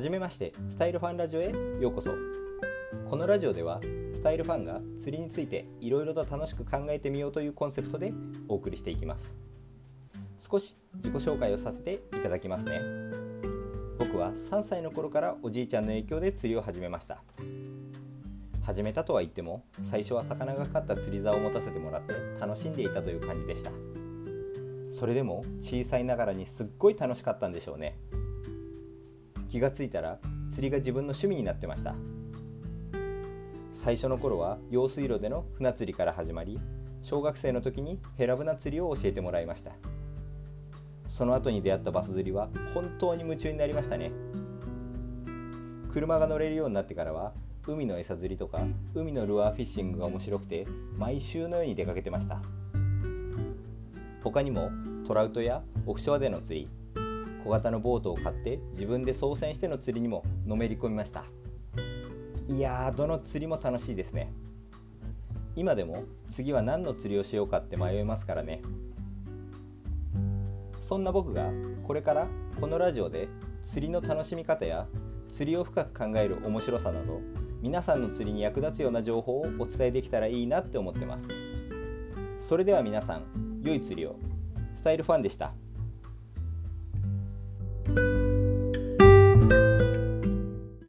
じめましてスタイルファンラジオへようこそ。このラジオではスタイルファンが釣りについていろいろと楽しく考えてみようというコンセプトでお送りしていきます。少し自己紹介をさせていただきますね。僕は3歳の頃からおじいちゃんの影響で釣りを始めました。始めたとは言っても最初は魚がかかった釣り竿を持たせてもらって楽しんでいたという感じでした。それでも小さいながらにすっごい楽しかったんでしょうね。気がついたら釣りが自分の趣味になってました。最初の頃は用水路での船釣りから始まり小学生の時にヘラブナ釣りを教えてもらいました。その後に出会ったバス釣りは本当に夢中になりましたね。車が乗れるようになってからは海の餌釣りとか海のルアーフィッシングが面白くて毎週のように出かけてました。他にもトラウトやオフショアでの釣り小型のボートを買って自分で操船しての釣りにものめり込みました。いやーどの釣りも楽しいですね。今でも次は何の釣りをしようかって迷いますからね。そんな僕がこれからこのラジオで釣りの楽しみ方や釣りを深く考える面白さなど皆さんの釣りに役立つような情報をお伝えできたらいいなって思ってます。それでは皆さん良い釣りを。スタイルファンでした。